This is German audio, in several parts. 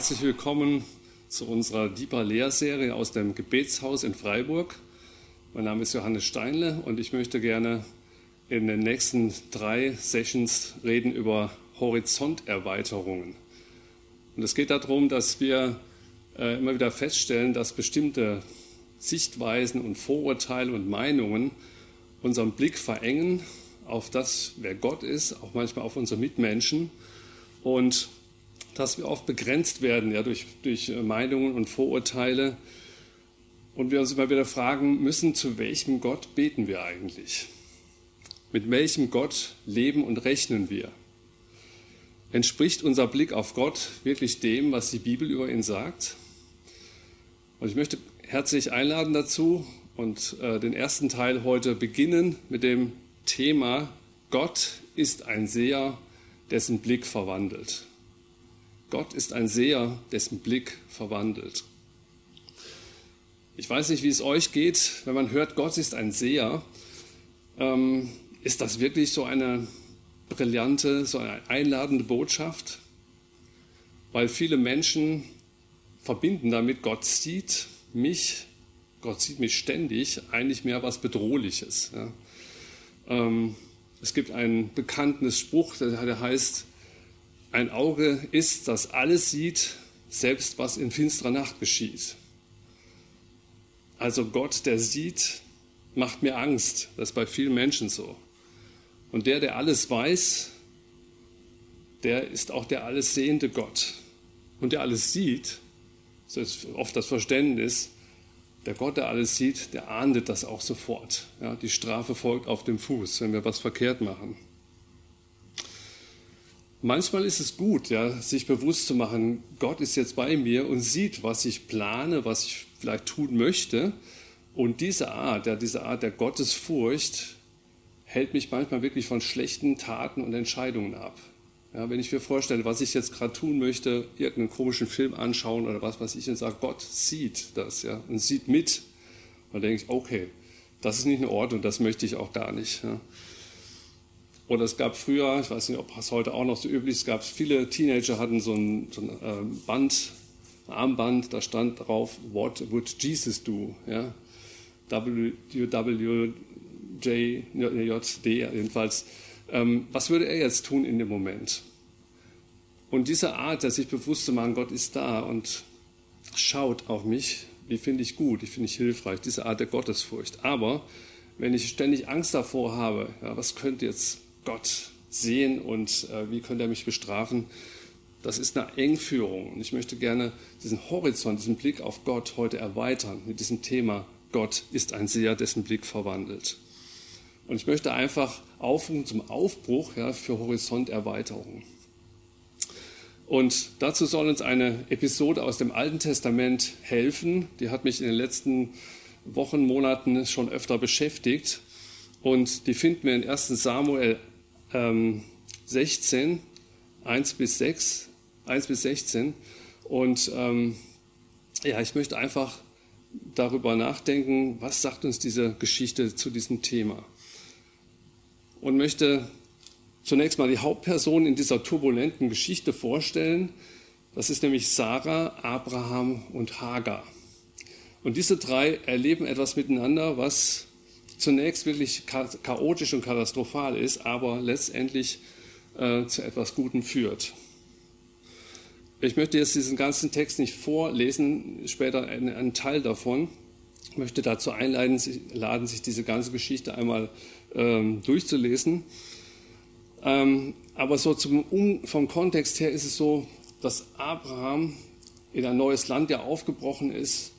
Herzlich willkommen zu unserer Deeper Lehrserie aus dem Gebetshaus in Freiburg. Mein Name ist Johannes Steinle und ich möchte gerne in den nächsten drei Sessions reden über Horizonterweiterungen. Und es geht darum, dass wir äh, immer wieder feststellen, dass bestimmte Sichtweisen und Vorurteile und Meinungen unseren Blick verengen auf das, wer Gott ist, auch manchmal auf unsere Mitmenschen und dass wir oft begrenzt werden ja, durch, durch Meinungen und Vorurteile und wir uns immer wieder fragen müssen, zu welchem Gott beten wir eigentlich? Mit welchem Gott leben und rechnen wir? Entspricht unser Blick auf Gott wirklich dem, was die Bibel über ihn sagt? Und ich möchte herzlich einladen dazu und äh, den ersten Teil heute beginnen mit dem Thema Gott ist ein Seher, dessen Blick verwandelt. Gott ist ein Seher, dessen Blick verwandelt. Ich weiß nicht, wie es euch geht, wenn man hört, Gott ist ein Seher. Ähm, ist das wirklich so eine brillante, so eine einladende Botschaft? Weil viele Menschen verbinden damit, Gott sieht mich, Gott sieht mich ständig, eigentlich mehr was Bedrohliches. Ja. Ähm, es gibt einen bekannten Spruch, der heißt, ein Auge ist, das alles sieht, selbst was in finsterer Nacht geschieht. Also Gott, der sieht, macht mir Angst. Das ist bei vielen Menschen so. Und der, der alles weiß, der ist auch der alles sehende Gott. Und der alles sieht, so ist oft das Verständnis, der Gott, der alles sieht, der ahndet das auch sofort. Ja, die Strafe folgt auf dem Fuß, wenn wir was verkehrt machen. Manchmal ist es gut, ja, sich bewusst zu machen, Gott ist jetzt bei mir und sieht, was ich plane, was ich vielleicht tun möchte. Und diese Art, ja, diese Art der Gottesfurcht hält mich manchmal wirklich von schlechten Taten und Entscheidungen ab. Ja, wenn ich mir vorstelle, was ich jetzt gerade tun möchte, irgendeinen komischen Film anschauen oder was weiß ich, und sage, Gott sieht das ja, und sieht mit, dann denke ich, okay, das ist nicht in Ordnung, das möchte ich auch gar nicht. Ja. Oder es gab früher, ich weiß nicht, ob es heute auch noch so üblich ist, es gab viele Teenager hatten so ein, so ein äh, Band, ein Armband, da stand drauf, What would Jesus do? Ja. WWJD jedenfalls ähm, was würde er jetzt tun in dem Moment? Und diese Art, sich bewusst zu machen, Gott ist da und schaut auf mich, die finde ich gut, die finde ich hilfreich, diese Art der Gottesfurcht. Aber wenn ich ständig Angst davor habe, ja, was könnte jetzt Gott sehen und äh, wie könnte er mich bestrafen, das ist eine Engführung. Und ich möchte gerne diesen Horizont, diesen Blick auf Gott heute erweitern mit diesem Thema, Gott ist ein Seher, dessen Blick verwandelt. Und ich möchte einfach aufrufen zum Aufbruch ja, für Horizonterweiterung. Und dazu soll uns eine Episode aus dem Alten Testament helfen. Die hat mich in den letzten Wochen, Monaten schon öfter beschäftigt. Und die finden wir in 1 Samuel ähm, 16, 1 bis 6, 1 bis 16. Und ähm, ja, ich möchte einfach darüber nachdenken, was sagt uns diese Geschichte zu diesem Thema und möchte zunächst mal die Hauptperson in dieser turbulenten Geschichte vorstellen. Das ist nämlich Sarah, Abraham und Hagar. Und diese drei erleben etwas miteinander, was zunächst wirklich chaotisch und katastrophal ist, aber letztendlich äh, zu etwas Gutem führt. Ich möchte jetzt diesen ganzen Text nicht vorlesen, später einen, einen Teil davon. Ich möchte dazu einladen, sich, laden, sich diese ganze Geschichte einmal ähm, durchzulesen. Ähm, aber so zum, um, vom Kontext her ist es so, dass Abraham in ein neues Land ja aufgebrochen ist,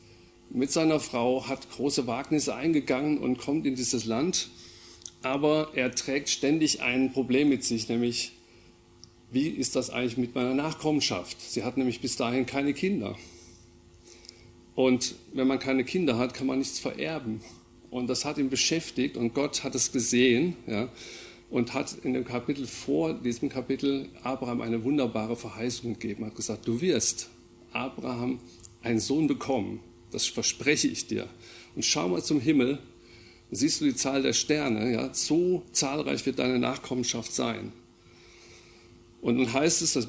mit seiner Frau, hat große Wagnisse eingegangen und kommt in dieses Land. Aber er trägt ständig ein Problem mit sich, nämlich, wie ist das eigentlich mit meiner Nachkommenschaft? Sie hat nämlich bis dahin keine Kinder. Und wenn man keine Kinder hat, kann man nichts vererben. Und das hat ihn beschäftigt und Gott hat es gesehen ja, und hat in dem Kapitel vor diesem Kapitel Abraham eine wunderbare Verheißung gegeben. Hat gesagt, du wirst Abraham einen Sohn bekommen. Das verspreche ich dir. Und schau mal zum Himmel, siehst du die Zahl der Sterne. Ja, so zahlreich wird deine Nachkommenschaft sein. Und dann heißt es, das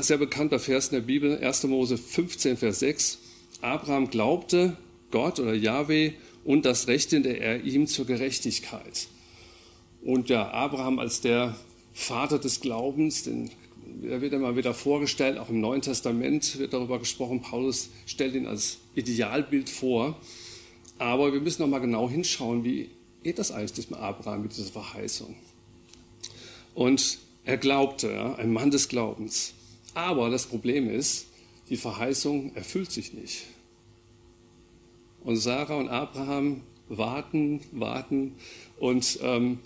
sehr bekannter Vers in der Bibel, 1. Mose 15, Vers 6, Abraham glaubte Gott oder Yahweh und das rechnete er ihm zur Gerechtigkeit. Und ja, Abraham als der Vater des Glaubens, den, er wird immer wieder vorgestellt, auch im Neuen Testament wird darüber gesprochen, Paulus stellt ihn als Idealbild vor. Aber wir müssen noch mal genau hinschauen, wie geht das eigentlich mit Abraham, mit dieser Verheißung. Und er glaubte, ja, ein Mann des Glaubens. Aber das Problem ist, die Verheißung erfüllt sich nicht. Und Sarah und Abraham warten, warten und ähm,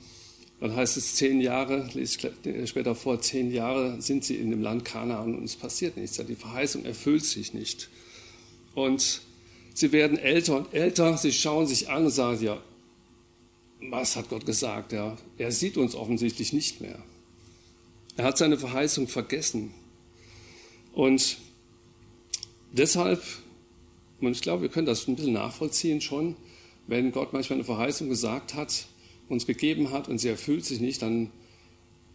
dann heißt es zehn Jahre, lese ich später vor, zehn Jahre sind sie in dem Land Kanaan und es passiert nichts. Die Verheißung erfüllt sich nicht. Und sie werden älter und älter, sie schauen sich an und sagen, ja, was hat Gott gesagt? Ja, er sieht uns offensichtlich nicht mehr. Er hat seine Verheißung vergessen. Und deshalb, und ich glaube, wir können das ein bisschen nachvollziehen schon, wenn Gott manchmal eine Verheißung gesagt hat, uns gegeben hat und sie erfüllt sich nicht, dann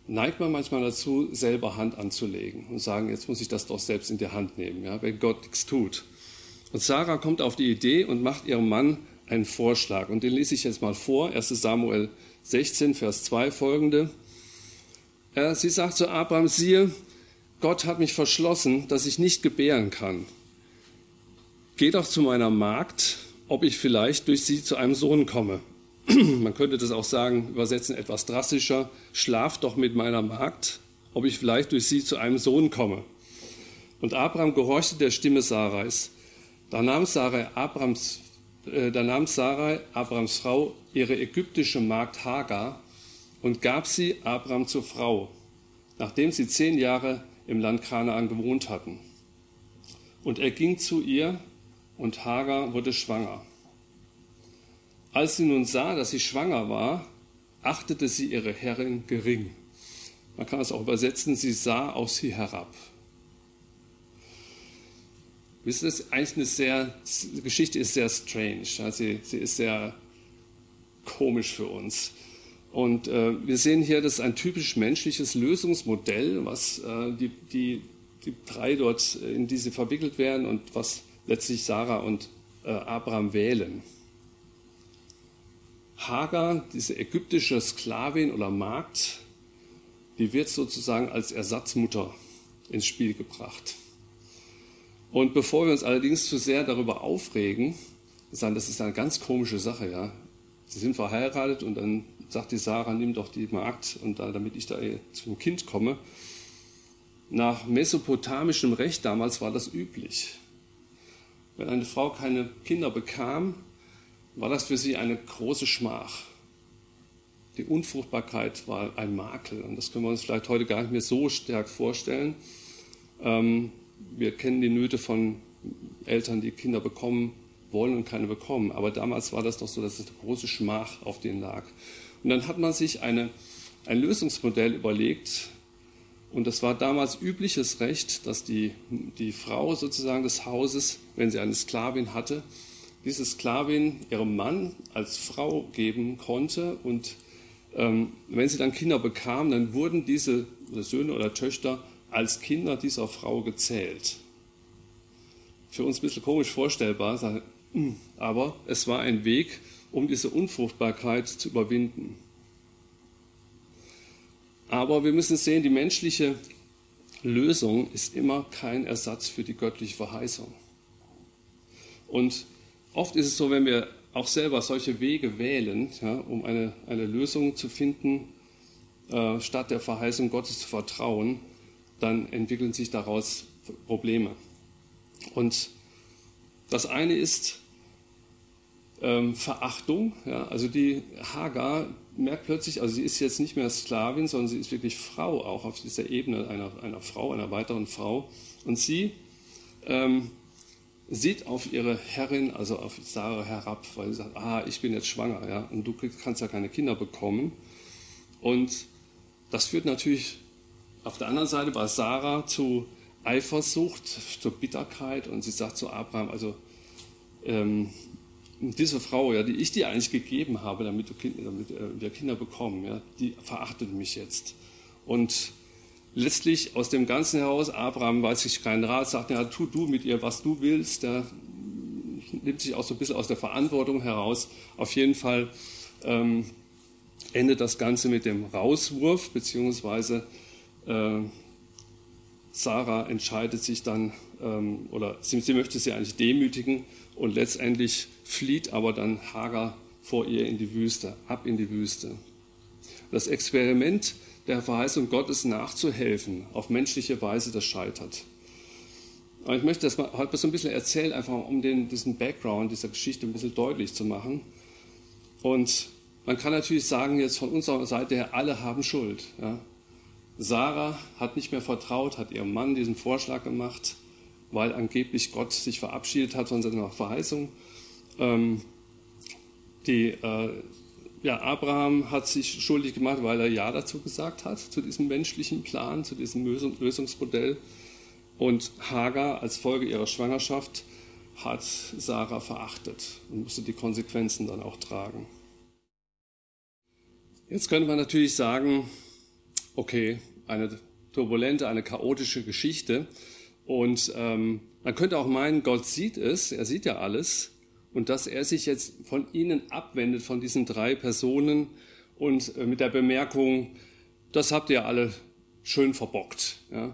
neigt man manchmal dazu, selber Hand anzulegen und sagen, jetzt muss ich das doch selbst in die Hand nehmen, ja, wenn Gott nichts tut. Und Sarah kommt auf die Idee und macht ihrem Mann einen Vorschlag. Und den lese ich jetzt mal vor, 1 Samuel 16, Vers 2 folgende. Sie sagt zu Abraham, siehe, Gott hat mich verschlossen, dass ich nicht gebären kann. Geh doch zu meiner Magd, ob ich vielleicht durch sie zu einem Sohn komme. Man könnte das auch sagen, übersetzen etwas drastischer, schlaf doch mit meiner Magd, ob ich vielleicht durch sie zu einem Sohn komme. Und Abraham gehorchte der Stimme Sarais. Da nahm Sarai Abrams, äh, da nahm Sarai, Abrams Frau, ihre ägyptische Magd Hagar und gab sie Abraham zur Frau, nachdem sie zehn Jahre im Land Kanaan gewohnt hatten. Und er ging zu ihr und Hagar wurde schwanger. Als sie nun sah, dass sie schwanger war, achtete sie ihre Herrin gering. Man kann es auch übersetzen, sie sah auf sie herab. Wisst das eigentlich eine sehr, die Geschichte ist sehr strange. Sie, sie ist sehr komisch für uns. Und äh, wir sehen hier, das ist ein typisch menschliches Lösungsmodell, was äh, die, die, die drei dort, äh, in die sie verwickelt werden und was letztlich Sarah und äh, Abraham wählen. Hagar, diese ägyptische Sklavin oder Magd, die wird sozusagen als Ersatzmutter ins Spiel gebracht. Und bevor wir uns allerdings zu sehr darüber aufregen, sagen, das ist eine ganz komische Sache, ja. Sie sind verheiratet und dann sagt die Sarah, nimm doch die Magd, und da, damit ich da zum Kind komme. Nach mesopotamischem Recht damals war das üblich. Wenn eine Frau keine Kinder bekam, war das für sie eine große Schmach. Die Unfruchtbarkeit war ein Makel und das können wir uns vielleicht heute gar nicht mehr so stark vorstellen. Ähm, wir kennen die Nöte von Eltern, die Kinder bekommen wollen und keine bekommen. Aber damals war das doch so, dass es eine große Schmach auf denen lag. Und dann hat man sich eine, ein Lösungsmodell überlegt. Und das war damals übliches Recht, dass die, die Frau sozusagen des Hauses, wenn sie eine Sklavin hatte, diese Sklavin ihrem Mann als Frau geben konnte. Und ähm, wenn sie dann Kinder bekam, dann wurden diese Söhne oder Töchter als Kinder dieser Frau gezählt. Für uns ein bisschen komisch vorstellbar, hm, aber es war ein Weg, um diese Unfruchtbarkeit zu überwinden. Aber wir müssen sehen, die menschliche Lösung ist immer kein Ersatz für die göttliche Verheißung. Und oft ist es so, wenn wir auch selber solche Wege wählen, ja, um eine, eine Lösung zu finden, äh, statt der Verheißung Gottes zu vertrauen, dann entwickeln sich daraus Probleme. Und das eine ist, ähm, Verachtung. Ja? Also die Hagar merkt plötzlich, also sie ist jetzt nicht mehr Sklavin, sondern sie ist wirklich Frau, auch auf dieser Ebene einer, einer Frau, einer weiteren Frau. Und sie ähm, sieht auf ihre Herrin, also auf Sarah herab, weil sie sagt, ah, ich bin jetzt schwanger, ja, und du kannst ja keine Kinder bekommen. Und das führt natürlich auf der anderen Seite bei Sarah zu Eifersucht, zur Bitterkeit und sie sagt zu Abraham, also ähm, diese Frau, ja, die ich dir eigentlich gegeben habe, damit, kind, damit äh, wir Kinder bekommen, ja, die verachtet mich jetzt. Und letztlich aus dem Ganzen heraus, Abraham weiß sich keinen Rat, sagt, ja, tu du mit ihr, was du willst. Der nimmt sich auch so ein bisschen aus der Verantwortung heraus. Auf jeden Fall ähm, endet das Ganze mit dem Rauswurf, beziehungsweise äh, Sarah entscheidet sich dann, ähm, oder sie, sie, möchte sie eigentlich demütigen und letztendlich flieht aber dann Hagar vor ihr in die Wüste, ab in die Wüste. Das Experiment der Verheißung Gottes nachzuhelfen, auf menschliche Weise, das scheitert. Aber ich möchte das mal heute so ein bisschen erzählen, einfach um den, diesen Background dieser Geschichte ein bisschen deutlich zu machen. Und man kann natürlich sagen, jetzt von unserer Seite her, alle haben Schuld. Ja. Sarah hat nicht mehr vertraut, hat ihrem Mann diesen Vorschlag gemacht, weil angeblich Gott sich verabschiedet hat von seiner Verheißung. Ähm, die, äh, ja, Abraham hat sich schuldig gemacht, weil er Ja dazu gesagt hat, zu diesem menschlichen Plan, zu diesem Lösungsmodell. Und Hagar als Folge ihrer Schwangerschaft hat Sarah verachtet und musste die Konsequenzen dann auch tragen. Jetzt könnte man natürlich sagen, okay, eine turbulente, eine chaotische Geschichte. Und ähm, man könnte auch meinen, Gott sieht es, er sieht ja alles. Und dass er sich jetzt von ihnen abwendet, von diesen drei Personen und äh, mit der Bemerkung, das habt ihr alle schön verbockt. Ja.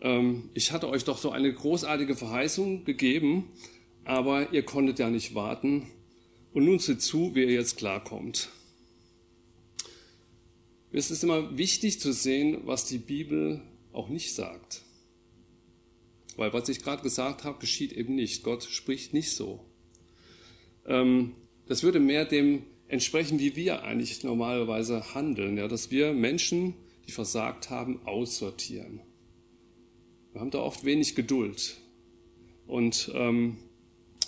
Ähm, ich hatte euch doch so eine großartige Verheißung gegeben, aber ihr konntet ja nicht warten. Und nun seht zu, wie ihr jetzt klarkommt. Es ist immer wichtig zu sehen, was die Bibel auch nicht sagt. Weil was ich gerade gesagt habe, geschieht eben nicht. Gott spricht nicht so. Ähm, das würde mehr dem entsprechen, wie wir eigentlich normalerweise handeln. Ja, dass wir Menschen, die versagt haben, aussortieren. Wir haben da oft wenig Geduld und ähm,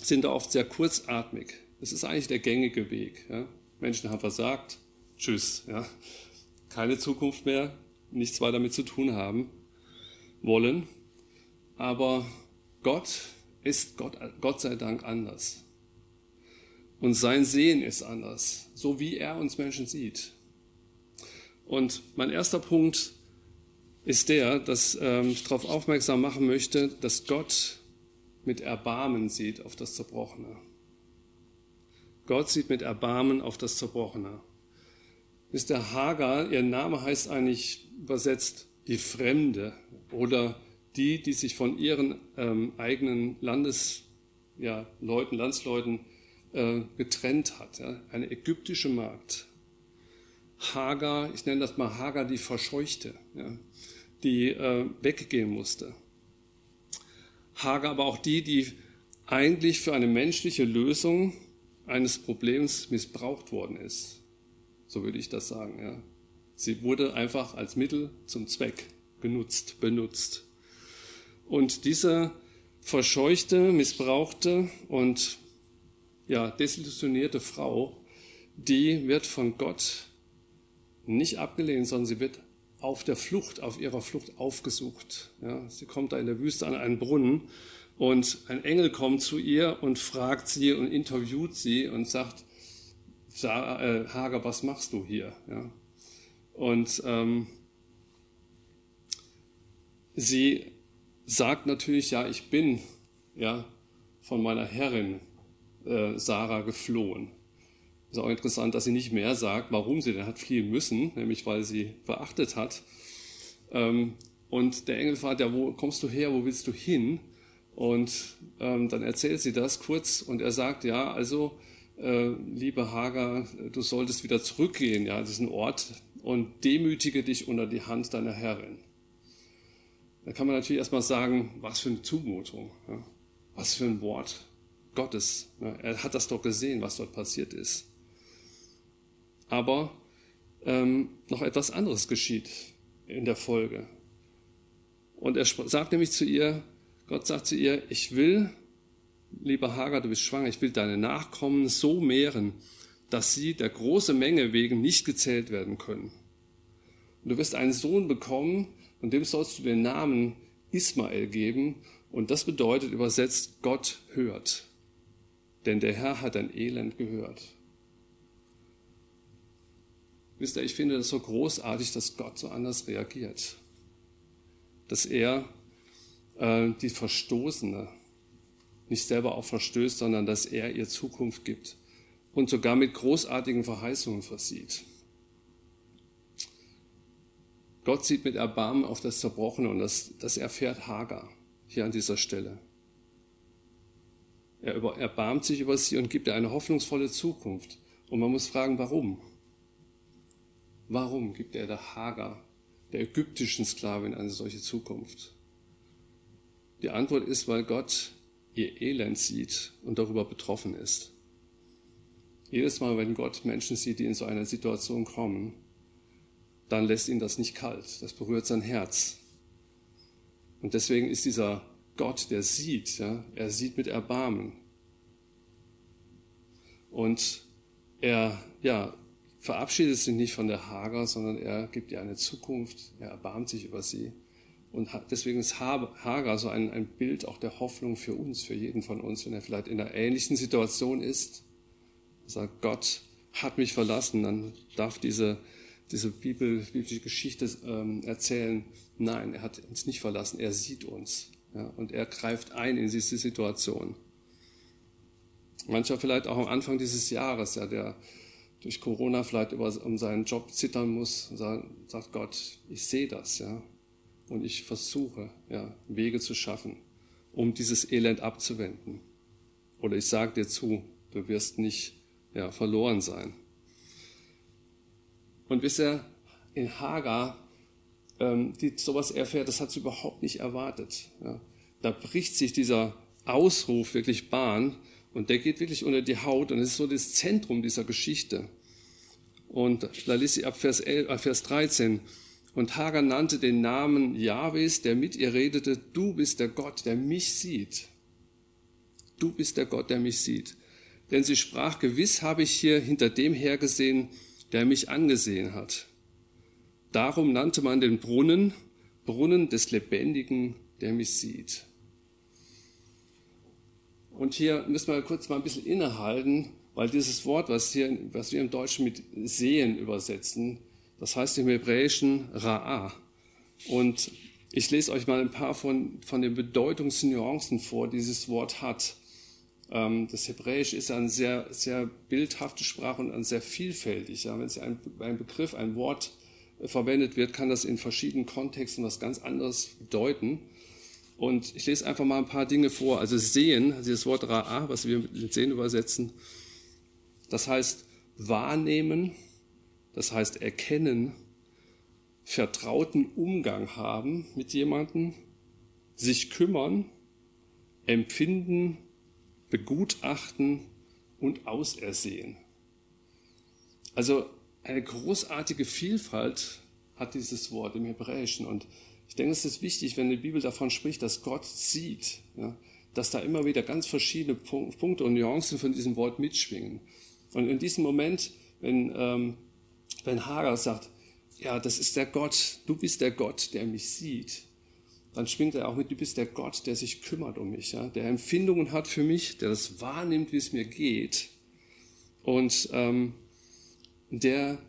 sind da oft sehr kurzatmig. Das ist eigentlich der gängige Weg. Ja? Menschen haben versagt, tschüss. Ja? keine Zukunft mehr, nichts weiter damit zu tun haben wollen. Aber Gott ist Gott, Gott sei Dank anders. Und sein Sehen ist anders, so wie er uns Menschen sieht. Und mein erster Punkt ist der, dass ähm, ich darauf aufmerksam machen möchte, dass Gott mit Erbarmen sieht auf das Zerbrochene. Gott sieht mit Erbarmen auf das Zerbrochene ist der Hagar, ihr Name heißt eigentlich übersetzt die Fremde oder die, die sich von ihren ähm, eigenen Landesleuten, ja, Landsleuten äh, getrennt hat. Ja, eine ägyptische Magd. Hagar, ich nenne das mal Hagar die Verscheuchte, ja, die äh, weggehen musste. Hagar aber auch die, die eigentlich für eine menschliche Lösung eines Problems missbraucht worden ist. So würde ich das sagen. Ja. Sie wurde einfach als Mittel zum Zweck genutzt, benutzt. Und diese verscheuchte, missbrauchte und ja, desillusionierte Frau, die wird von Gott nicht abgelehnt, sondern sie wird auf der Flucht, auf ihrer Flucht aufgesucht. Ja, sie kommt da in der Wüste an einen Brunnen und ein Engel kommt zu ihr und fragt sie und interviewt sie und sagt, äh, Hager, was machst du hier? Ja. Und ähm, sie sagt natürlich, ja, ich bin ja, von meiner Herrin äh, Sarah geflohen. Ist auch interessant, dass sie nicht mehr sagt, warum sie denn hat fliehen müssen, nämlich weil sie verachtet hat. Ähm, und der Engel fragt, ja, wo kommst du her, wo willst du hin? Und ähm, dann erzählt sie das kurz und er sagt, ja, also äh, liebe Hagar, du solltest wieder zurückgehen, ja, diesen Ort und demütige dich unter die Hand deiner Herrin. Da kann man natürlich erstmal sagen, was für eine Zumutung, ja, was für ein Wort Gottes. Ja, er hat das doch gesehen, was dort passiert ist. Aber ähm, noch etwas anderes geschieht in der Folge. Und er sagt nämlich zu ihr, Gott sagt zu ihr, ich will lieber Hagar, du bist schwanger, ich will deine Nachkommen so mehren, dass sie der großen Menge wegen nicht gezählt werden können. Und du wirst einen Sohn bekommen, und dem sollst du den Namen Ismael geben, und das bedeutet übersetzt, Gott hört. Denn der Herr hat dein Elend gehört. Wisst ihr, ich finde das so großartig, dass Gott so anders reagiert. dass er äh, die Verstoßene nicht selber auch verstößt, sondern dass er ihr Zukunft gibt und sogar mit großartigen Verheißungen versieht. Gott sieht mit Erbarmen auf das Zerbrochene und das, das erfährt Hagar hier an dieser Stelle. Er erbarmt sich über sie und gibt ihr eine hoffnungsvolle Zukunft. Und man muss fragen, warum? Warum gibt er der Hagar, der ägyptischen Sklavin, eine solche Zukunft? Die Antwort ist, weil Gott ihr Elend sieht und darüber betroffen ist. Jedes Mal, wenn Gott Menschen sieht, die in so eine Situation kommen, dann lässt ihn das nicht kalt. Das berührt sein Herz. Und deswegen ist dieser Gott, der sieht, ja, er sieht mit Erbarmen. Und er, ja, verabschiedet sich nicht von der Hager, sondern er gibt ihr eine Zukunft, er erbarmt sich über sie. Und deswegen ist Hagar so ein, ein Bild auch der Hoffnung für uns, für jeden von uns, wenn er vielleicht in einer ähnlichen Situation ist. Sagt, Gott hat mich verlassen, dann darf diese, diese Bibel, biblische Geschichte ähm, erzählen. Nein, er hat uns nicht verlassen, er sieht uns. Ja, und er greift ein in diese Situation. Mancher vielleicht auch am Anfang dieses Jahres, ja, der durch Corona vielleicht über, um seinen Job zittern muss, sagt, Gott, ich sehe das, ja, und ich versuche, ja, Wege zu schaffen, um dieses Elend abzuwenden. Oder ich sage dir zu, du wirst nicht ja, verloren sein. Und wisst ihr, in Hagar, ähm, die sowas erfährt, das hat sie überhaupt nicht erwartet. Ja. Da bricht sich dieser Ausruf wirklich Bahn und der geht wirklich unter die Haut und es ist so das Zentrum dieser Geschichte. Und da liest sie ab Vers, 11, äh, Vers 13. Und Hagar nannte den Namen Jahwes, der mit ihr redete, du bist der Gott, der mich sieht. Du bist der Gott, der mich sieht. Denn sie sprach, gewiss habe ich hier hinter dem hergesehen, der mich angesehen hat. Darum nannte man den Brunnen Brunnen des Lebendigen, der mich sieht. Und hier müssen wir kurz mal ein bisschen innehalten, weil dieses Wort, was, hier, was wir im Deutschen mit sehen übersetzen, das heißt im Hebräischen Ra'a. Und ich lese euch mal ein paar von, von den Bedeutungsnuancen vor, die dieses Wort hat. Ähm, das Hebräisch ist eine sehr, sehr bildhafte Sprache und sehr vielfältig. Wenn es ein, ein Begriff, ein Wort verwendet wird, kann das in verschiedenen Kontexten was ganz anderes bedeuten. Und ich lese einfach mal ein paar Dinge vor. Also sehen, also das Wort Ra'a, was wir mit sehen übersetzen, das heißt wahrnehmen, das heißt erkennen, vertrauten Umgang haben mit jemandem, sich kümmern, empfinden, begutachten und ausersehen. Also eine großartige Vielfalt hat dieses Wort im Hebräischen. Und ich denke, es ist wichtig, wenn die Bibel davon spricht, dass Gott sieht, ja, dass da immer wieder ganz verschiedene Punkte und Nuancen von diesem Wort mitschwingen. Und in diesem Moment, wenn ähm, wenn Hagar sagt, ja, das ist der Gott, du bist der Gott, der mich sieht, dann schwingt er auch mit, du bist der Gott, der sich kümmert um mich, ja, der Empfindungen hat für mich, der das wahrnimmt, wie es mir geht und ähm, der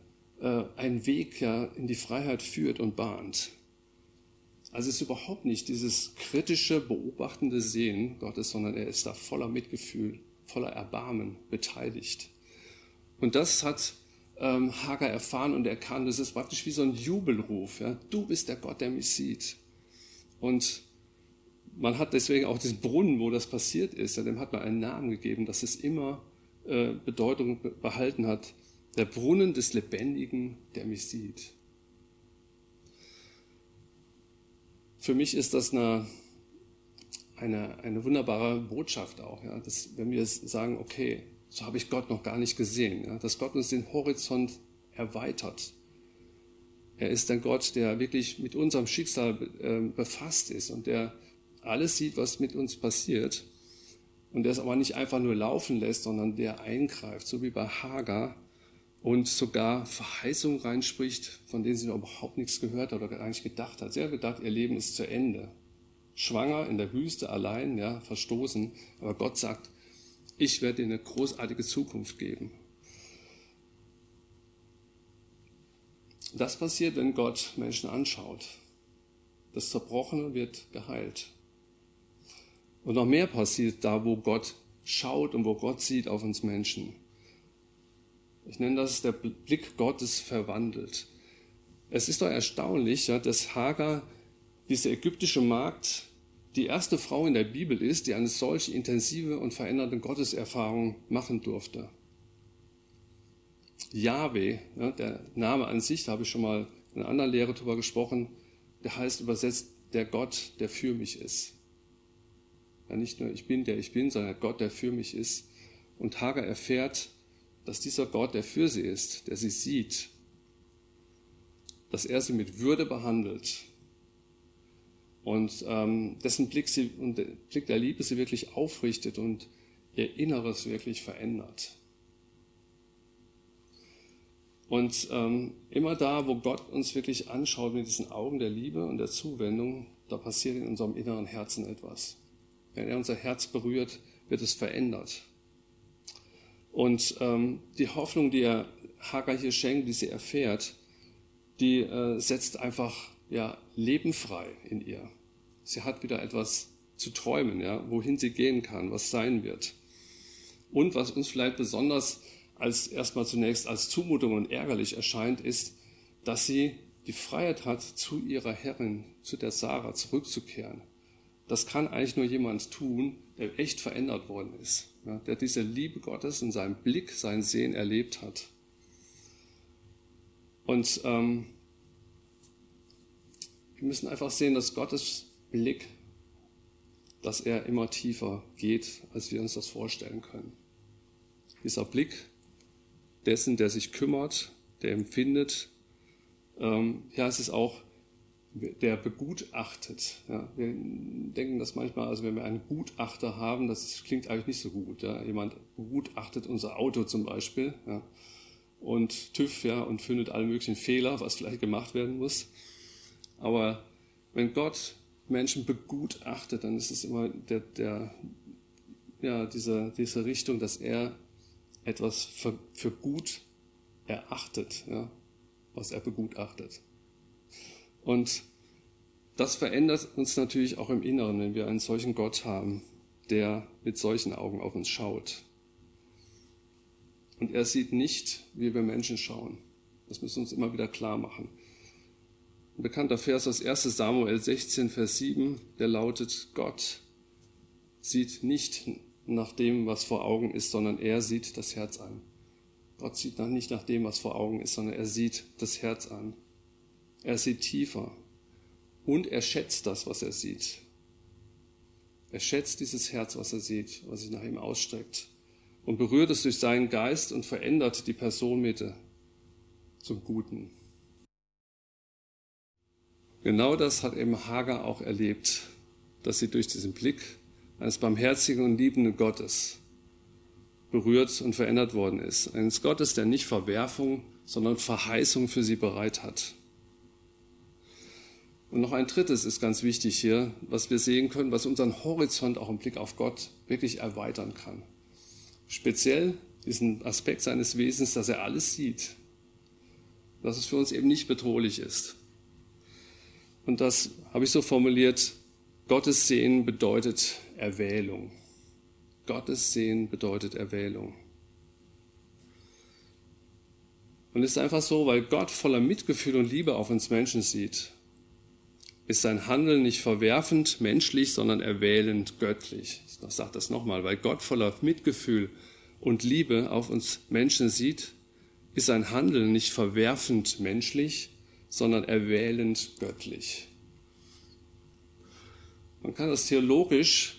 äh, einen Weg ja, in die Freiheit führt und bahnt. Also es ist überhaupt nicht dieses kritische, beobachtende Sehen Gottes, sondern er ist da voller Mitgefühl, voller Erbarmen beteiligt. Und das hat ähm, Hagar erfahren und erkannt. Das ist praktisch wie so ein Jubelruf. Ja? Du bist der Gott, der mich sieht. Und man hat deswegen auch diesen Brunnen, wo das passiert ist, ja, dem hat man einen Namen gegeben, dass es immer äh, Bedeutung behalten hat. Der Brunnen des Lebendigen, der mich sieht. Für mich ist das eine, eine, eine wunderbare Botschaft auch, ja, dass, wenn wir sagen, okay, so habe ich Gott noch gar nicht gesehen. Ja? Dass Gott uns den Horizont erweitert. Er ist ein Gott, der wirklich mit unserem Schicksal äh, befasst ist und der alles sieht, was mit uns passiert. Und der es aber nicht einfach nur laufen lässt, sondern der eingreift, so wie bei Hagar und sogar Verheißungen reinspricht, von denen sie noch überhaupt nichts gehört hat oder nicht gedacht hat. Sie hat gedacht, ihr Leben ist zu Ende. Schwanger in der Wüste allein, ja, verstoßen. Aber Gott sagt, ich werde dir eine großartige Zukunft geben. Das passiert, wenn Gott Menschen anschaut. Das Zerbrochene wird geheilt. Und noch mehr passiert da, wo Gott schaut und wo Gott sieht auf uns Menschen. Ich nenne das der Blick Gottes verwandelt. Es ist doch erstaunlich, ja, dass Hagar, diese ägyptische Magd, die erste Frau in der Bibel ist, die eine solche intensive und verändernde Gotteserfahrung machen durfte. Yahweh, ja, der Name an sich, da habe ich schon mal in einer anderen Lehre darüber gesprochen, der heißt übersetzt der Gott, der für mich ist. Ja, nicht nur ich bin, der ich bin, sondern Gott, der für mich ist. Und Hagar erfährt, dass dieser Gott, der für sie ist, der sie sieht, dass er sie mit Würde behandelt und ähm, dessen Blick, sie, und der Blick der Liebe sie wirklich aufrichtet und ihr Inneres wirklich verändert. Und ähm, immer da, wo Gott uns wirklich anschaut mit diesen Augen der Liebe und der Zuwendung, da passiert in unserem inneren Herzen etwas. Wenn er unser Herz berührt, wird es verändert. Und ähm, die Hoffnung, die er Hagar hier schenkt, die sie erfährt, die äh, setzt einfach ja, Leben frei in ihr. Sie hat wieder etwas zu träumen, ja, wohin sie gehen kann, was sein wird. Und was uns vielleicht besonders als erstmal zunächst als Zumutung und ärgerlich erscheint, ist, dass sie die Freiheit hat, zu ihrer Herrin, zu der Sarah zurückzukehren. Das kann eigentlich nur jemand tun, der echt verändert worden ist, ja, der diese Liebe Gottes in seinem Blick, sein Sehen erlebt hat. Und ähm, wir müssen einfach sehen, dass Gottes Blick, dass er immer tiefer geht, als wir uns das vorstellen können. Dieser Blick dessen, der sich kümmert, der empfindet. Ähm, ja, es ist auch, der begutachtet. Ja. Wir denken das manchmal, also wenn wir einen Gutachter haben, das klingt eigentlich nicht so gut. Ja. Jemand begutachtet unser Auto zum Beispiel ja. und TÜV ja, und findet alle möglichen Fehler, was vielleicht gemacht werden muss. Aber wenn Gott Menschen begutachtet, dann ist es immer der, der, ja, diese, diese Richtung, dass er etwas für, für gut erachtet, ja, was er begutachtet. Und das verändert uns natürlich auch im Inneren, wenn wir einen solchen Gott haben, der mit solchen Augen auf uns schaut. Und er sieht nicht, wie wir Menschen schauen. Das müssen wir uns immer wieder klar machen. Ein bekannter Vers aus 1 Samuel 16, Vers 7, der lautet, Gott sieht nicht nach dem, was vor Augen ist, sondern er sieht das Herz an. Gott sieht nicht nach dem, was vor Augen ist, sondern er sieht das Herz an. Er sieht tiefer und er schätzt das, was er sieht. Er schätzt dieses Herz, was er sieht, was sich nach ihm ausstreckt und berührt es durch seinen Geist und verändert die Personenmitte zum Guten. Genau das hat eben Hagar auch erlebt, dass sie durch diesen Blick eines barmherzigen und liebenden Gottes berührt und verändert worden ist. Eines Gottes, der nicht Verwerfung, sondern Verheißung für sie bereit hat. Und noch ein drittes ist ganz wichtig hier, was wir sehen können, was unseren Horizont auch im Blick auf Gott wirklich erweitern kann. Speziell diesen Aspekt seines Wesens, dass er alles sieht, dass es für uns eben nicht bedrohlich ist. Und das habe ich so formuliert, Gottes Sehen bedeutet Erwählung. Gottes Sehen bedeutet Erwählung. Und es ist einfach so, weil Gott voller Mitgefühl und Liebe auf uns Menschen sieht, ist sein Handeln nicht verwerfend menschlich, sondern erwählend göttlich. Ich sage das nochmal, weil Gott voller Mitgefühl und Liebe auf uns Menschen sieht, ist sein Handeln nicht verwerfend menschlich, sondern erwählend göttlich. Man kann das theologisch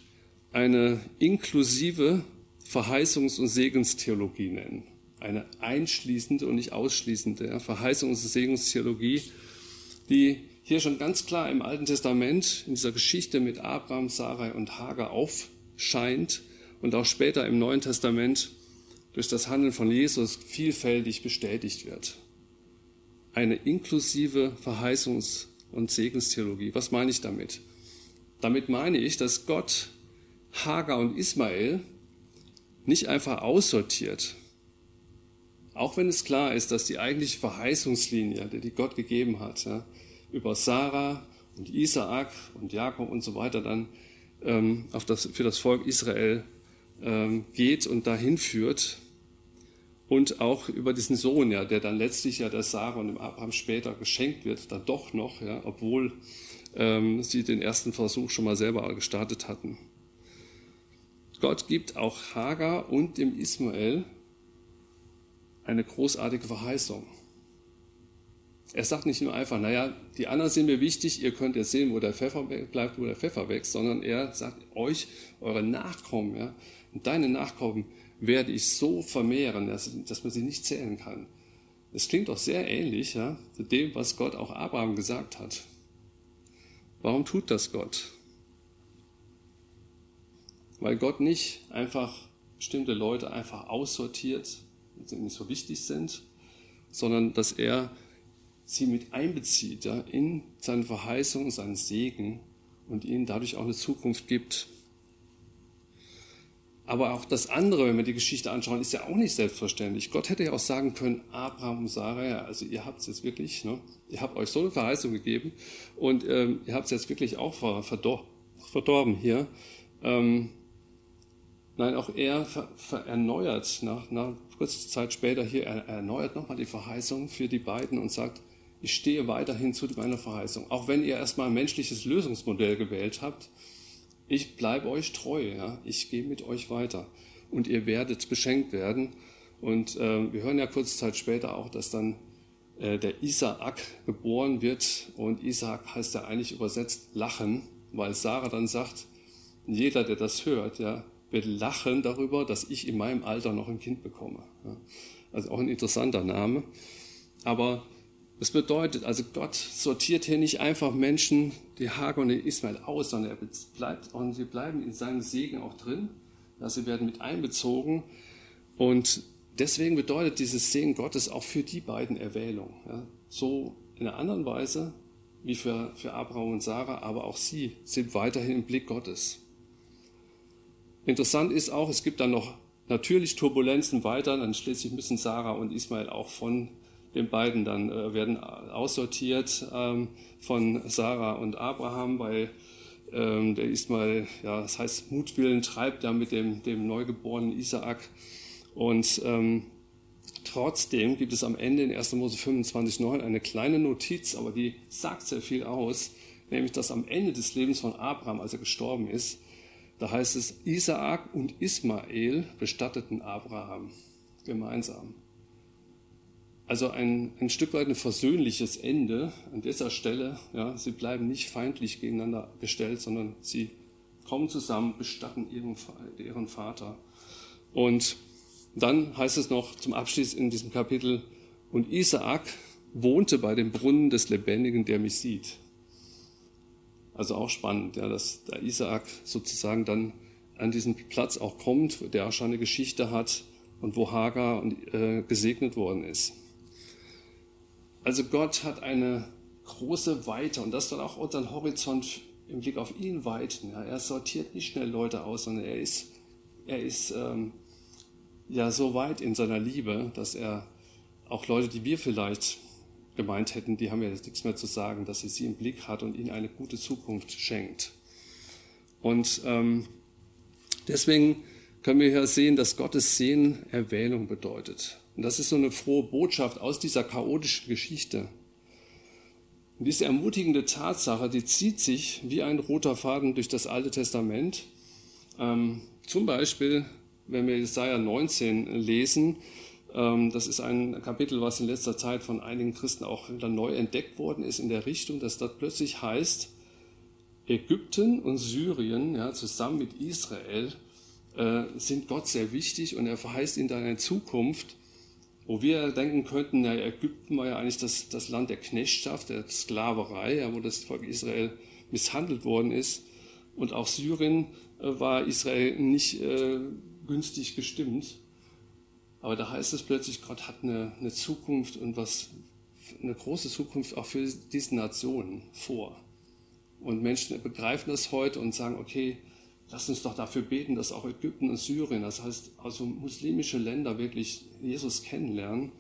eine inklusive Verheißungs- und Segenstheologie nennen. Eine einschließende und nicht ausschließende Verheißungs- und Segenstheologie, die hier schon ganz klar im Alten Testament in dieser Geschichte mit Abraham, Sarai und Hagar aufscheint und auch später im Neuen Testament durch das Handeln von Jesus vielfältig bestätigt wird. Eine inklusive Verheißungs- und Segenstheologie. Was meine ich damit? Damit meine ich, dass Gott Hagar und Ismael nicht einfach aussortiert. Auch wenn es klar ist, dass die eigentliche Verheißungslinie, die Gott gegeben hat, über Sarah und Isaak und Jakob und so weiter dann ähm, auf das, für das Volk Israel ähm, geht und dahin führt. Und auch über diesen Sohn, ja, der dann letztlich ja der Sarah und dem Abraham später geschenkt wird, dann doch noch, ja, obwohl ähm, sie den ersten Versuch schon mal selber gestartet hatten. Gott gibt auch Hagar und dem Ismael eine großartige Verheißung. Er sagt nicht nur einfach, naja, die anderen sind mir wichtig, ihr könnt jetzt sehen, wo der Pfeffer bleibt, wo der Pfeffer wächst, sondern er sagt euch, eure Nachkommen, ja, und deine Nachkommen werde ich so vermehren, dass, dass man sie nicht zählen kann. Es klingt doch sehr ähnlich ja, zu dem, was Gott auch Abraham gesagt hat. Warum tut das Gott? Weil Gott nicht einfach bestimmte Leute einfach aussortiert, die nicht so wichtig sind, sondern dass er sie mit einbezieht ja, in seine Verheißung, seinen Segen und ihnen dadurch auch eine Zukunft gibt. Aber auch das andere, wenn wir die Geschichte anschauen, ist ja auch nicht selbstverständlich. Gott hätte ja auch sagen können, Abraham und Sarah, ja, also ihr habt es jetzt wirklich, ne, ihr habt euch so eine Verheißung gegeben und ähm, ihr habt es jetzt wirklich auch verdor verdorben hier. Ähm, nein, auch er erneuert, nach, nach kurzer Zeit später hier, er erneuert nochmal die Verheißung für die beiden und sagt, ich stehe weiterhin zu meiner Verheißung. Auch wenn ihr erstmal ein menschliches Lösungsmodell gewählt habt, ich bleibe euch treu, ja? ich gehe mit euch weiter und ihr werdet beschenkt werden. Und äh, wir hören ja kurze Zeit später auch, dass dann äh, der Isaak geboren wird und Isaak heißt ja eigentlich übersetzt lachen, weil Sarah dann sagt, jeder, der das hört, ja, wird lachen darüber, dass ich in meinem Alter noch ein Kind bekomme. Ja? Also auch ein interessanter Name. Aber das bedeutet, also Gott sortiert hier nicht einfach Menschen, die Hagar und den Ismael aus, sondern er bleibt, und sie bleiben in seinem Segen auch drin. Ja, sie werden mit einbezogen. Und deswegen bedeutet dieses Segen Gottes auch für die beiden Erwählung. Ja, so in einer anderen Weise wie für, für Abraham und Sarah, aber auch sie sind weiterhin im Blick Gottes. Interessant ist auch, es gibt dann noch natürlich Turbulenzen weiter, dann schließlich müssen Sarah und Ismael auch von den beiden dann äh, werden aussortiert ähm, von Sarah und Abraham, weil ähm, der Ismael, ja, das heißt Mutwillen treibt ja mit dem, dem neugeborenen Isaak. Und ähm, trotzdem gibt es am Ende in 1. Mose 25,9 eine kleine Notiz, aber die sagt sehr viel aus, nämlich dass am Ende des Lebens von Abraham, als er gestorben ist, da heißt es, Isaak und Ismael bestatteten Abraham gemeinsam. Also ein, ein Stück weit ein versöhnliches Ende an dieser Stelle. Ja, sie bleiben nicht feindlich gegeneinander gestellt, sondern sie kommen zusammen, bestatten ihren, ihren Vater. Und dann heißt es noch zum Abschluss in diesem Kapitel, und Isaak wohnte bei dem Brunnen des Lebendigen, der mich sieht. Also auch spannend, ja, dass der Isaak sozusagen dann an diesen Platz auch kommt, der auch schon eine Geschichte hat und wo Hagar äh, gesegnet worden ist. Also Gott hat eine große Weite und das soll auch unseren Horizont im Blick auf ihn weiten. Ja. Er sortiert nicht schnell Leute aus, sondern er ist, er ist ähm, ja so weit in seiner Liebe, dass er auch Leute, die wir vielleicht gemeint hätten, die haben ja jetzt nichts mehr zu sagen, dass er sie im Blick hat und ihnen eine gute Zukunft schenkt. Und ähm, deswegen können wir hier sehen, dass Gottes Sehen Erwählung bedeutet. Und das ist so eine frohe Botschaft aus dieser chaotischen Geschichte. Und diese ermutigende Tatsache, die zieht sich wie ein roter Faden durch das Alte Testament. Ähm, zum Beispiel, wenn wir Jesaja 19 lesen, ähm, das ist ein Kapitel, was in letzter Zeit von einigen Christen auch wieder neu entdeckt worden ist, in der Richtung, dass dort plötzlich heißt, Ägypten und Syrien ja, zusammen mit Israel äh, sind Gott sehr wichtig und er verheißt ihnen dann eine Zukunft, wo wir denken könnten, ja, Ägypten war ja eigentlich das, das Land der Knechtschaft, der Sklaverei, ja, wo das Volk Israel misshandelt worden ist. Und auch Syrien äh, war Israel nicht äh, günstig gestimmt. Aber da heißt es plötzlich, Gott hat eine, eine Zukunft und was, eine große Zukunft auch für diese Nationen vor. Und Menschen begreifen das heute und sagen, okay, Lass uns doch dafür beten, dass auch Ägypten und Syrien, das heißt also muslimische Länder wirklich Jesus kennenlernen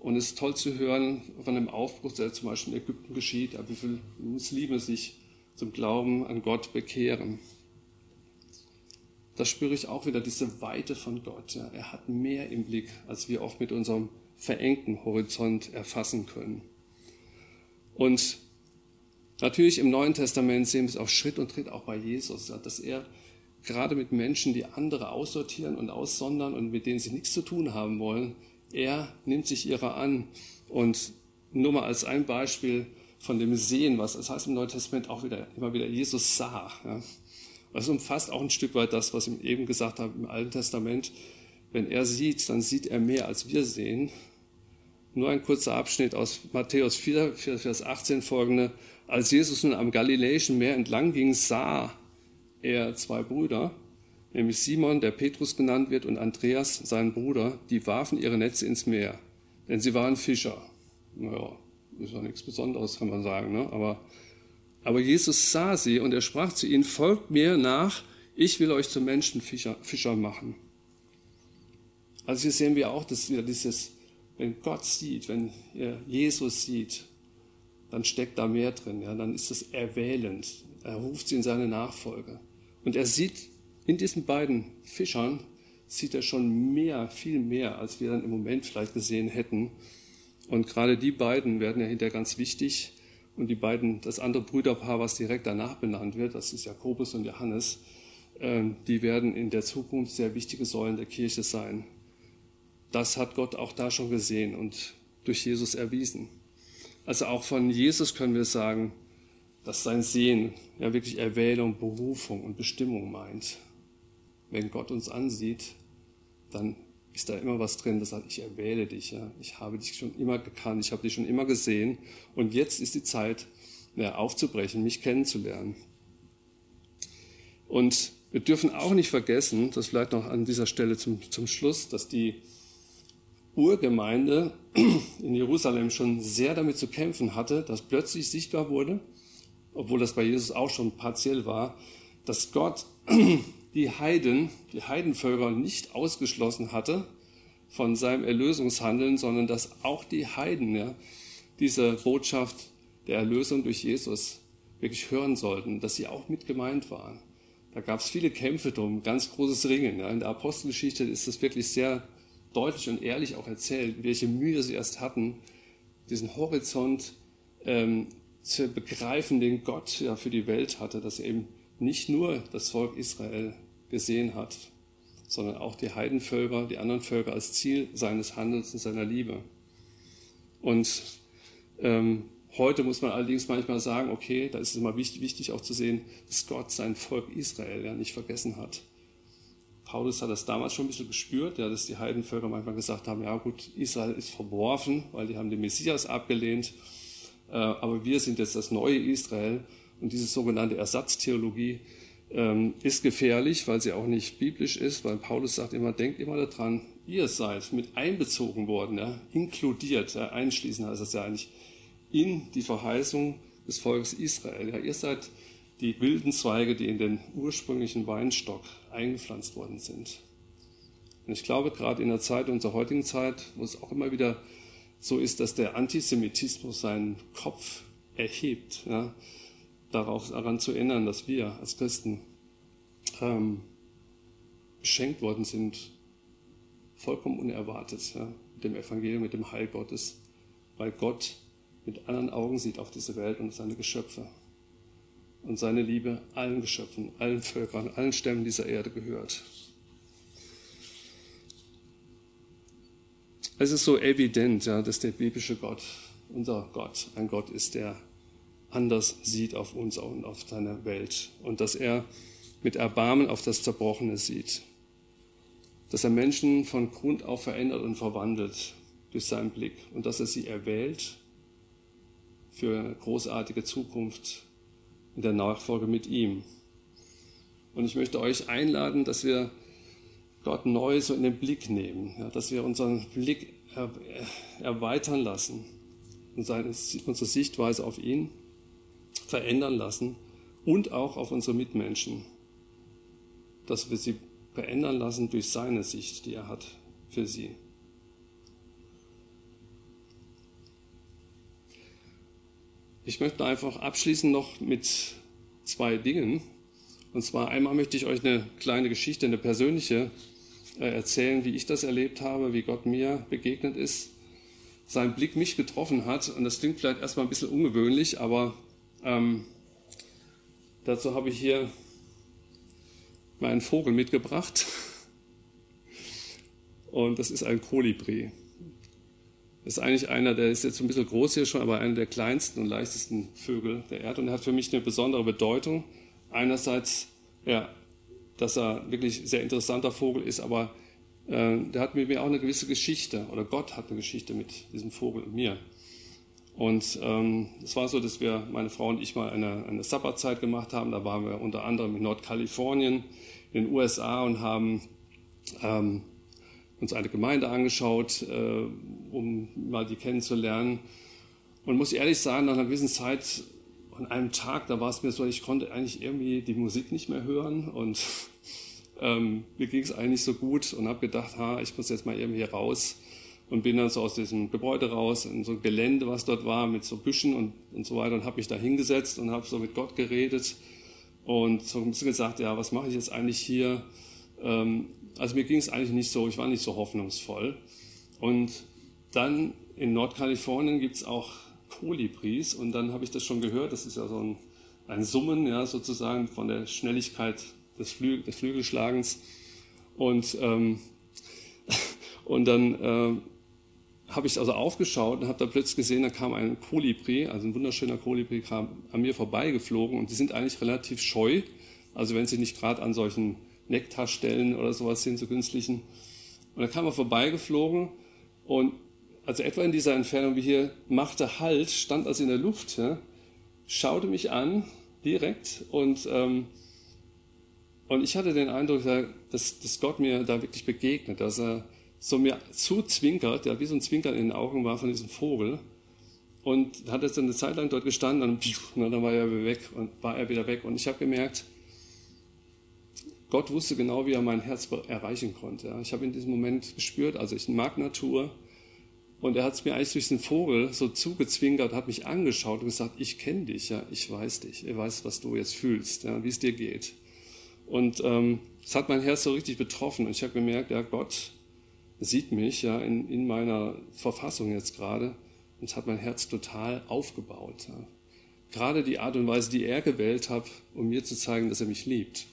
Und es ist toll zu hören von dem Aufbruch, der zum Beispiel in Ägypten geschieht, wie viele Muslime sich zum Glauben an Gott bekehren. Da spüre ich auch wieder diese Weite von Gott. Ja. Er hat mehr im Blick, als wir oft mit unserem verengten Horizont erfassen können. Und natürlich im Neuen Testament sehen wir es auch Schritt und Tritt auch bei Jesus, dass er gerade mit Menschen, die andere aussortieren und aussondern und mit denen sie nichts zu tun haben wollen, er nimmt sich ihrer an. Und nur mal als ein Beispiel von dem Sehen, was das heißt im Neuen Testament auch wieder, immer wieder, Jesus sah. Ja. Das umfasst auch ein Stück weit das, was ich eben gesagt habe im Alten Testament. Wenn er sieht, dann sieht er mehr, als wir sehen. Nur ein kurzer Abschnitt aus Matthäus 4, Vers 18 folgende. Als Jesus nun am Galiläischen Meer entlang ging, sah er zwei Brüder, nämlich Simon, der Petrus genannt wird, und Andreas, sein Bruder, die warfen ihre Netze ins Meer, denn sie waren Fischer. Naja, ist ja nichts Besonderes, kann man sagen, ne? aber, aber Jesus sah sie und er sprach zu ihnen, folgt mir nach, ich will euch zu Menschenfischer Fischer machen. Also hier sehen wir auch, dass wieder dieses, wenn Gott sieht, wenn Jesus sieht, dann steckt da mehr drin, ja? dann ist es erwählend. Er ruft sie in seine Nachfolge. Und er sieht in diesen beiden Fischern, sieht er schon mehr, viel mehr, als wir dann im Moment vielleicht gesehen hätten. Und gerade die beiden werden ja hinterher ganz wichtig. Und die beiden, das andere Brüderpaar, was direkt danach benannt wird, das ist Jakobus und Johannes, ähm, die werden in der Zukunft sehr wichtige Säulen der Kirche sein. Das hat Gott auch da schon gesehen und durch Jesus erwiesen. Also auch von Jesus können wir sagen, dass sein Sehen ja wirklich Erwählung, Berufung und Bestimmung meint. Wenn Gott uns ansieht, dann ist da immer was drin, das sagt, ich erwähle dich, ja. ich habe dich schon immer gekannt, ich habe dich schon immer gesehen und jetzt ist die Zeit, ja, aufzubrechen, mich kennenzulernen. Und wir dürfen auch nicht vergessen, das vielleicht noch an dieser Stelle zum, zum Schluss, dass die Urgemeinde in Jerusalem schon sehr damit zu kämpfen hatte, dass plötzlich sichtbar wurde, obwohl das bei Jesus auch schon partiell war, dass Gott die Heiden, die Heidenvölker nicht ausgeschlossen hatte von seinem Erlösungshandeln, sondern dass auch die Heiden ja, diese Botschaft der Erlösung durch Jesus wirklich hören sollten, dass sie auch mit gemeint waren. Da gab es viele Kämpfe drum, ganz großes Ringen. Ja. In der Apostelgeschichte ist das wirklich sehr deutlich und ehrlich auch erzählt, welche Mühe sie erst hatten, diesen Horizont ähm, zu begreifen, den Gott ja für die Welt hatte, dass er eben nicht nur das Volk Israel gesehen hat, sondern auch die Heidenvölker, die anderen Völker als Ziel seines Handels und seiner Liebe. Und ähm, heute muss man allerdings manchmal sagen, okay, da ist es immer wichtig, wichtig auch zu sehen, dass Gott sein Volk Israel ja nicht vergessen hat. Paulus hat das damals schon ein bisschen gespürt, ja, dass die Heidenvölker manchmal gesagt haben, ja gut, Israel ist verworfen, weil die haben den Messias abgelehnt aber wir sind jetzt das neue Israel. Und diese sogenannte Ersatztheologie ähm, ist gefährlich, weil sie auch nicht biblisch ist, weil Paulus sagt immer, denkt immer daran, ihr seid mit einbezogen worden, ja, inkludiert, ja, einschließen heißt das ja eigentlich, in die Verheißung des Volkes Israel. Ja, ihr seid die wilden Zweige, die in den ursprünglichen Weinstock eingepflanzt worden sind. Und ich glaube, gerade in der Zeit unserer heutigen Zeit, wo es auch immer wieder so ist, dass der Antisemitismus seinen Kopf erhebt, ja, darauf daran zu erinnern, dass wir als Christen ähm, beschenkt worden sind, vollkommen unerwartet, ja, mit dem Evangelium, mit dem Heil Gottes, weil Gott mit anderen Augen sieht auf diese Welt und seine Geschöpfe und seine Liebe allen Geschöpfen, allen Völkern, allen Stämmen dieser Erde gehört. Es ist so evident, ja, dass der biblische Gott, unser Gott, ein Gott ist, der anders sieht auf uns und auf seine Welt und dass er mit Erbarmen auf das Zerbrochene sieht. Dass er Menschen von Grund auf verändert und verwandelt durch seinen Blick und dass er sie erwählt für eine großartige Zukunft in der Nachfolge mit ihm. Und ich möchte euch einladen, dass wir Gott neu so in den Blick nehmen, ja, dass wir unseren Blick erweitern lassen und seine, unsere Sichtweise auf ihn verändern lassen und auch auf unsere Mitmenschen, dass wir sie verändern lassen durch seine Sicht, die er hat für sie. Ich möchte einfach abschließen noch mit zwei Dingen. Und zwar einmal möchte ich euch eine kleine Geschichte, eine persönliche erzählen, wie ich das erlebt habe, wie Gott mir begegnet ist, sein Blick mich getroffen hat. Und das klingt vielleicht erstmal ein bisschen ungewöhnlich, aber ähm, dazu habe ich hier meinen Vogel mitgebracht. Und das ist ein Kolibri. Das ist eigentlich einer, der ist jetzt ein bisschen groß hier schon, aber einer der kleinsten und leichtesten Vögel der Erde. Und er hat für mich eine besondere Bedeutung. Einerseits, ja, dass er wirklich sehr interessanter Vogel ist, aber äh, der hat mit mir auch eine gewisse Geschichte, oder Gott hat eine Geschichte mit diesem Vogel und mir. Und ähm, es war so, dass wir, meine Frau und ich, mal eine, eine Sabbatzeit gemacht haben. Da waren wir unter anderem in Nordkalifornien, in den USA und haben ähm, uns eine Gemeinde angeschaut, äh, um mal die kennenzulernen. Und muss ehrlich sagen, nach einer gewissen Zeit, an einem Tag, da war es mir so, ich konnte eigentlich irgendwie die Musik nicht mehr hören und ähm, mir ging es eigentlich so gut und habe gedacht, ha, ich muss jetzt mal irgendwie raus und bin dann so aus diesem Gebäude raus in so ein Gelände, was dort war, mit so Büschen und, und so weiter und habe mich da hingesetzt und habe so mit Gott geredet und so ein bisschen gesagt, ja, was mache ich jetzt eigentlich hier? Ähm, also mir ging es eigentlich nicht so, ich war nicht so hoffnungsvoll. Und dann in Nordkalifornien gibt es auch Kolibris und dann habe ich das schon gehört, das ist ja so ein, ein Summen, ja, sozusagen von der Schnelligkeit des, Flü des Flügelschlagens. Und, ähm, und dann äh, habe ich also aufgeschaut und habe da plötzlich gesehen, da kam ein Kolibri, also ein wunderschöner Kolibri, kam an mir vorbeigeflogen und die sind eigentlich relativ scheu. Also wenn sie nicht gerade an solchen Nektarstellen oder sowas sind, so künstlichen. Und dann kam er vorbeigeflogen und also etwa in dieser Entfernung wie hier, machte Halt, stand also in der Luft, ja, schaute mich an direkt und, ähm, und ich hatte den Eindruck, dass, dass Gott mir da wirklich begegnet, dass er so mir zuzwinkert, ja, wie so ein Zwinkern in den Augen war von diesem Vogel. Und hat jetzt eine Zeit lang dort gestanden und, dann war er weg und war er wieder weg. Und ich habe gemerkt, Gott wusste genau, wie er mein Herz erreichen konnte. Ich habe in diesem Moment gespürt, also ich mag Natur und er hat es mir eigentlich durch den Vogel so zugezwinkert, hat mich angeschaut und gesagt, ich kenne dich, ja, ich weiß dich, ich weiß, was du jetzt fühlst, ja, wie es dir geht. Und ähm, es hat mein Herz so richtig betroffen und ich habe gemerkt, ja, Gott sieht mich ja in, in meiner Verfassung jetzt gerade und es hat mein Herz total aufgebaut. Ja. Gerade die Art und Weise, die er gewählt hat, um mir zu zeigen, dass er mich liebt.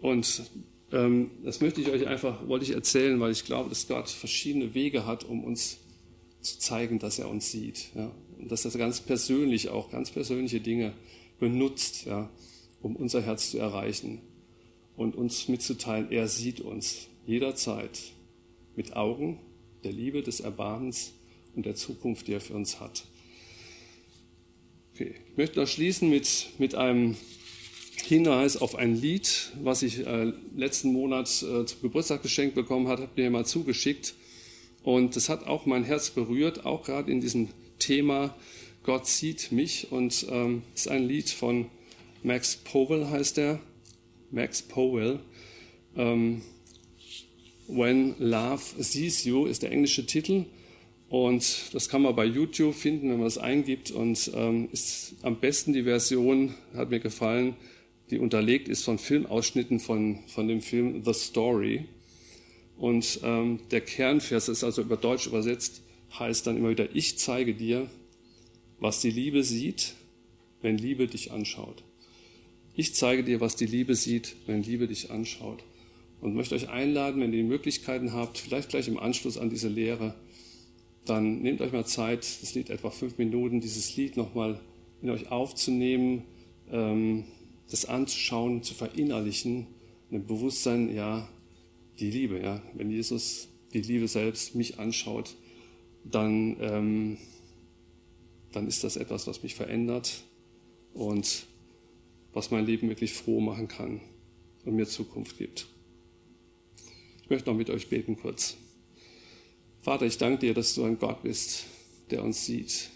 Und ähm, das möchte ich euch einfach, wollte ich erzählen, weil ich glaube, dass Gott verschiedene Wege hat, um uns zu zeigen, dass er uns sieht. Ja? Und dass er ganz persönlich auch, ganz persönliche Dinge benutzt, ja, um unser Herz zu erreichen und uns mitzuteilen, er sieht uns jederzeit mit Augen der Liebe, des Erbarmens und der Zukunft, die er für uns hat. Okay. Ich möchte noch schließen mit, mit einem Hinweis auf ein Lied, was ich äh, letzten Monat äh, zum Geburtstag geschenkt bekommen habe, habe mir mal zugeschickt. Und das hat auch mein Herz berührt, auch gerade in diesem Thema Gott sieht mich. Und ähm, ist ein Lied von Max Powell, heißt er. Max Powell. Ähm, When Love Sees You ist der englische Titel. Und das kann man bei YouTube finden, wenn man es eingibt. Und ähm, ist am besten die Version, hat mir gefallen, die unterlegt ist von Filmausschnitten von, von dem Film The Story. Und ähm, der Kernvers ist also über Deutsch übersetzt, heißt dann immer wieder, ich zeige dir, was die Liebe sieht, wenn Liebe dich anschaut. Ich zeige dir, was die Liebe sieht, wenn Liebe dich anschaut. Und möchte euch einladen, wenn ihr die Möglichkeiten habt, vielleicht gleich im Anschluss an diese Lehre, dann nehmt euch mal Zeit, das Lied etwa fünf Minuten, dieses Lied nochmal in euch aufzunehmen, ähm, das anzuschauen, zu verinnerlichen, ein Bewusstsein, ja, die Liebe, ja. Wenn Jesus die Liebe selbst mich anschaut, dann, ähm, dann ist das etwas, was mich verändert und was mein Leben wirklich froh machen kann und mir Zukunft gibt. Ich möchte noch mit euch beten kurz. Vater, ich danke dir, dass du ein Gott bist, der uns sieht,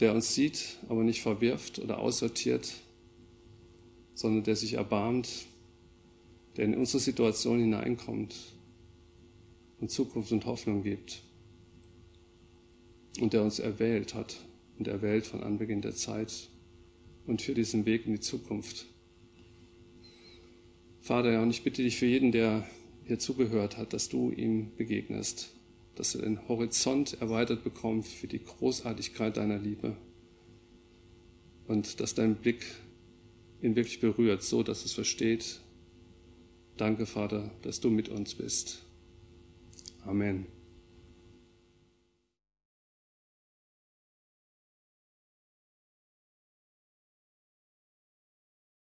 der uns sieht, aber nicht verwirft oder aussortiert, sondern der sich erbarmt, der in unsere Situation hineinkommt und Zukunft und Hoffnung gibt und der uns erwählt hat, und der Welt von Anbeginn der Zeit und für diesen Weg in die Zukunft. Vater, ja, und ich bitte dich für jeden, der hier zugehört hat, dass du ihm begegnest, dass er den Horizont erweitert bekommt für die Großartigkeit deiner Liebe und dass dein Blick ihn wirklich berührt, so dass es versteht. Danke, Vater, dass du mit uns bist. Amen.